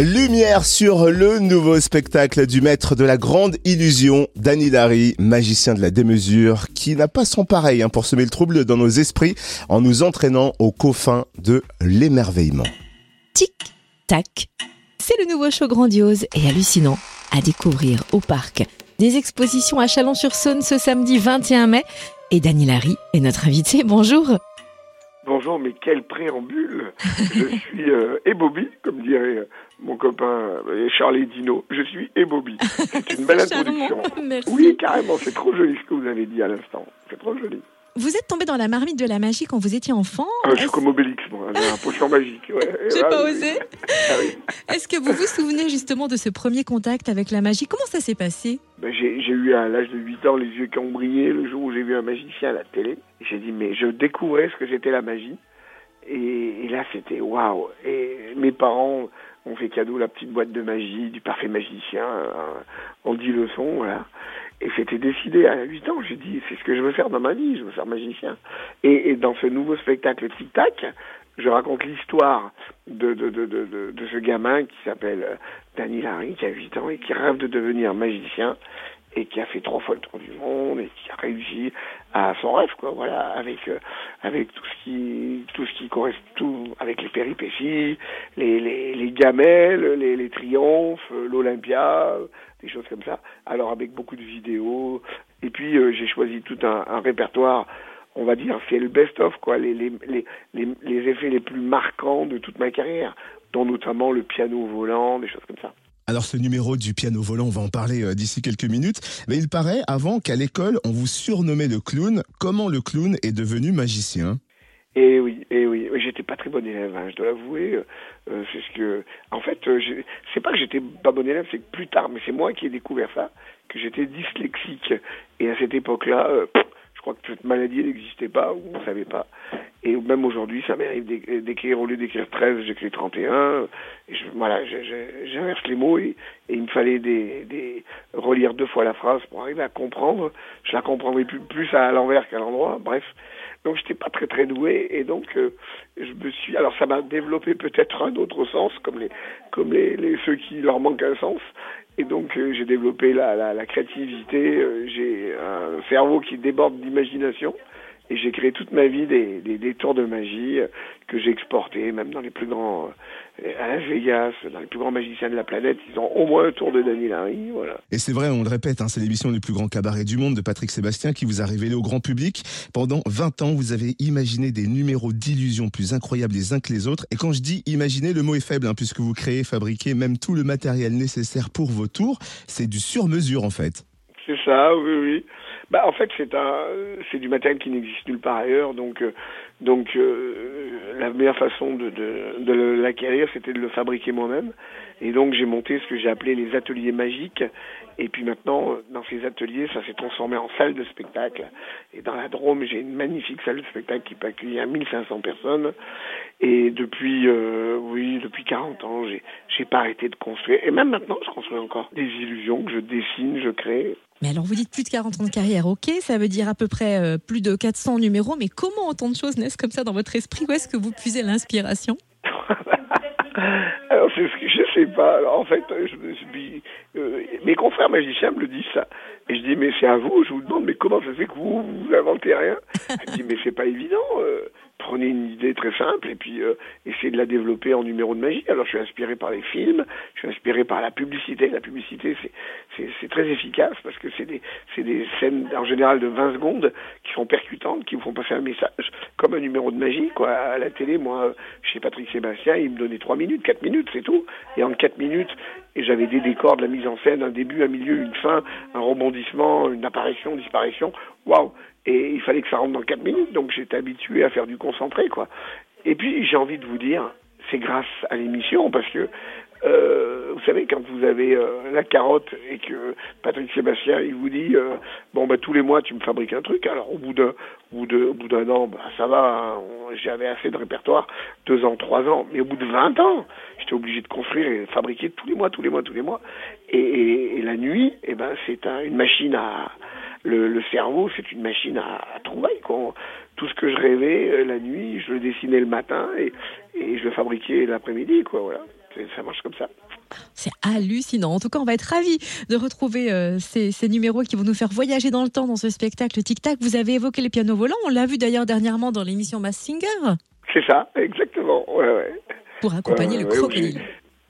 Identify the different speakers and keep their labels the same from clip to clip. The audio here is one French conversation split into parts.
Speaker 1: Lumière sur le nouveau spectacle du maître de la grande illusion, Danny Larry, magicien de la démesure, qui n'a pas son pareil hein, pour semer le trouble dans nos esprits en nous entraînant aux coffins de l'émerveillement.
Speaker 2: Tic, tac. C'est le nouveau show grandiose et hallucinant à découvrir au parc. Des expositions à Chalon-sur-Saône ce samedi 21 mai. Et Danny Larry est notre invité. Bonjour.
Speaker 3: Bonjour, mais quel préambule Je suis euh, Ebobi, comme dirait euh, mon copain euh, Charlie Dino. Je suis Ebobi. C'est une belle introduction.
Speaker 2: Merci.
Speaker 3: Oui, carrément, c'est trop joli ce que vous avez dit à l'instant. C'est trop joli.
Speaker 2: Vous êtes tombé dans la marmite de la magie quand vous étiez enfant.
Speaker 3: Ah, je suis comme Obélix, moi. Un potion magique. Ouais.
Speaker 2: J'ai
Speaker 3: Ah,
Speaker 2: pas
Speaker 3: oui.
Speaker 2: osé.
Speaker 3: Ah oui.
Speaker 2: Est-ce que vous vous souvenez justement de ce premier contact avec la magie? Comment ça s'est passé?
Speaker 3: Ben, j'ai eu à l'âge de 8 ans les yeux qui ont brillé le jour où j'ai vu un magicien à la télé. J'ai dit, mais je découvrais ce que j'étais la magie. Et, là, c'était waouh. Et mes parents ont fait cadeau la petite boîte de magie, du parfait magicien, en 10 leçons, voilà. Et c'était décidé à 8 ans. J'ai dit, c'est ce que je veux faire dans ma vie, je veux faire magicien. Et, dans ce nouveau spectacle Tic Tac, je raconte l'histoire de, de, de, de, ce gamin qui s'appelle Danny Larry, qui a 8 ans et qui rêve de devenir magicien et qui a fait trois fois le tour du monde et qui a réussi à son rêve quoi voilà avec euh, avec tout ce qui tout ce qui correspond tout avec les péripéties les les, les gamelles les, les triomphes l'Olympia des choses comme ça. Alors avec beaucoup de vidéos. Et puis euh, j'ai choisi tout un, un répertoire on va dire c'est le best of quoi les les, les les les effets les plus marquants de toute ma carrière dont notamment le piano volant des choses comme ça
Speaker 1: Alors ce numéro du piano volant, on va en parler euh, d'ici quelques minutes. Mais il paraît avant qu'à l'école, on vous surnommait le clown. Comment le clown est devenu magicien?
Speaker 3: Et oui, et oui, Oui, j'étais pas très bon élève, hein, je dois l'avouer. Euh, euh, c'est ce que, en fait, j'ai- c'est pas que j'étais pas bon élève, c'est que plus tard, mais c'est moi qui ai découvert ça, que j'étais dyslexique. Et à cette époque-là, je crois que cette maladie n'existait pas ou on savait pas. Et même aujourd'hui, ça m'arrive d'é- d'écrire au lieu d'écrire 13, j'écris 31. Et je, voilà, j'inverse les mots et, il me fallait des, des relire deux fois la phrase pour arriver à comprendre. Je la comprendrais plus, plus à l'envers qu'à l'endroit. Bref. Donc j'étais pas très très doué et donc euh, je me suis alors ça m'a développé peut-être un autre sens comme les comme les, les ceux qui leur manquent un sens et donc euh, j'ai développé la, la, la créativité euh, j'ai un cerveau qui déborde d'imagination et j'ai créé toute ma vie des, des, des tours de magie euh, que j'ai exportés même dans les plus grands euh, à Las Vegas dans les plus grands magiciens de la planète ils ont au moins un tour de Danny Larry voilà
Speaker 1: Et c'est vrai, on le répète, hein, c'est l'émission du plus grand cabaret du monde de Patrick Sébastien qui vous a révélé au grand public. Pendant 20 ans, vous avez imaginé des numéros d'illusions plus incroyables les uns que les autres. Et quand je dis imaginer, le mot est faible, hein, puisque vous créez, fabriquez même tout le matériel nécessaire pour vos tours. C'est du sur-mesure en fait.
Speaker 3: C'est ça, oui, oui. Bah, en fait, c'est un, c'est du matériel qui n'existe nulle part ailleurs, donc, euh, donc, euh, la meilleure façon de, de, de l'acquérir, c'était de le fabriquer moi-même. Et donc, j'ai monté ce que j'ai appelé les ateliers magiques. Et puis maintenant, euh, dans ces ateliers, ça s'est transformé en salle de spectacle. Et dans la Drôme, j'ai une magnifique salle de spectacle qui peut accueillir 1500 personnes. Et depuis, euh, oui, depuis 40 ans, j'ai, j'ai pas arrêté de construire. Et même maintenant, je construis encore des illusions que je dessine, je crée.
Speaker 2: Mais alors vous dites plus de 40 ans de carrière, ok, ça veut dire à peu près euh, plus de 400 numéros, mais comment autant de choses naissent comme ça dans votre esprit? Où est-ce que vous puisez l'inspiration?
Speaker 3: Alors c'est ce que je sais pas. Alors, en fait, euh, mes confrères magiciens me le disent ça. Et je dis mais c'est à vous. Je vous demande mais comment ça fait que vous vous inventez rien? Je dis mais c'est pas évident. euh, prenez une idée très simple et puis euh, essayez de la développer en numéro de magie. Alors je suis inspiré par les films, je suis inspiré par la publicité. La publicité c'est très efficace parce que c'est des c'est des scènes en général de 20 secondes qui sont percutantes, qui vous font passer un message comme un numéro de magie quoi. À la télé, moi chez Patrick Sébastien, il me donnait 3 minutes, 4 minutes, c'est tout. Et en 4 minutes, j'avais des décors, de la mise en scène, un début, un milieu, une fin, un rebondissement, une apparition, disparition. Waouh Et il fallait que ça rentre dans 4 minutes, donc j'étais habitué à faire du concentré, quoi. Et puis j'ai envie de vous dire, c'est grâce à l'émission, parce que euh, vous savez, quand vous avez euh, la carotte et que Patrick Sébastien, il vous dit, euh, bon, bah, tous les mois, tu me fabriques un truc. Alors, au bout d'un, bout de, au bout d'un an, bah, ça va, hein, j'avais assez de répertoire, deux ans, trois ans. Mais au bout de 20 ans, j'étais obligé de construire et de fabriquer tous les mois, tous les mois, tous les mois. Et, et, et la nuit, eh ben, c'est un- une machine à, le, le cerveau, c'est une machine à, à. Quoi. Tout ce que je rêvais euh, la nuit, je le dessinais le matin et, et je le fabriquais l'après-midi. Quoi, voilà. Ça marche comme ça.
Speaker 2: C'est hallucinant. En tout cas, on va être ravis de retrouver euh, ces, ces, numéros qui vont nous faire voyager dans le temps dans ce spectacle Tic Tac. Vous avez évoqué les pianos volants. On l'a vu d'ailleurs dernièrement dans l'émission Mass Singer.
Speaker 3: C'est ça, exactement. Ouais, ouais.
Speaker 2: Pour accompagner le crocodile.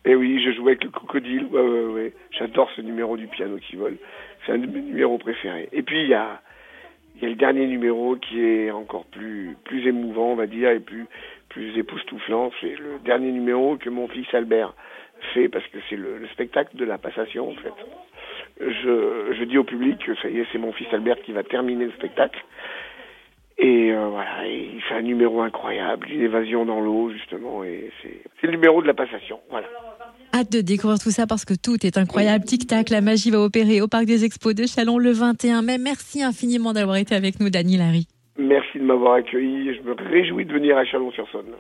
Speaker 3: Et oui, je jouais avec le crocodile. Ouais, ouais, ouais. J'adore ce numéro du piano qui vole. C'est un de mes numéros préférés. Et puis, il y a, y a le dernier numéro qui est encore plus, plus émouvant, on va dire, et plus, plus époustouflant. C'est le dernier numéro que mon fils Albert fait parce que c'est le, spectacle de la passation en fait. Je, je dis au public que ça y est, c'est mon fils Albert qui va terminer le spectacle. Et euh, voilà, il fait un numéro incroyable, une évasion dans l'eau justement, et c'est le numéro de la passation. Voilà.
Speaker 2: Hâte de découvrir tout ça parce que tout est incroyable. Tic tac, la magie va opérer au parc des Expos de Chalon le 21 mai. Merci infiniment d'avoir été avec nous, Dany Larry.
Speaker 3: Merci de m'avoir accueilli. Je me réjouis de venir à Chalon-sur-Saône.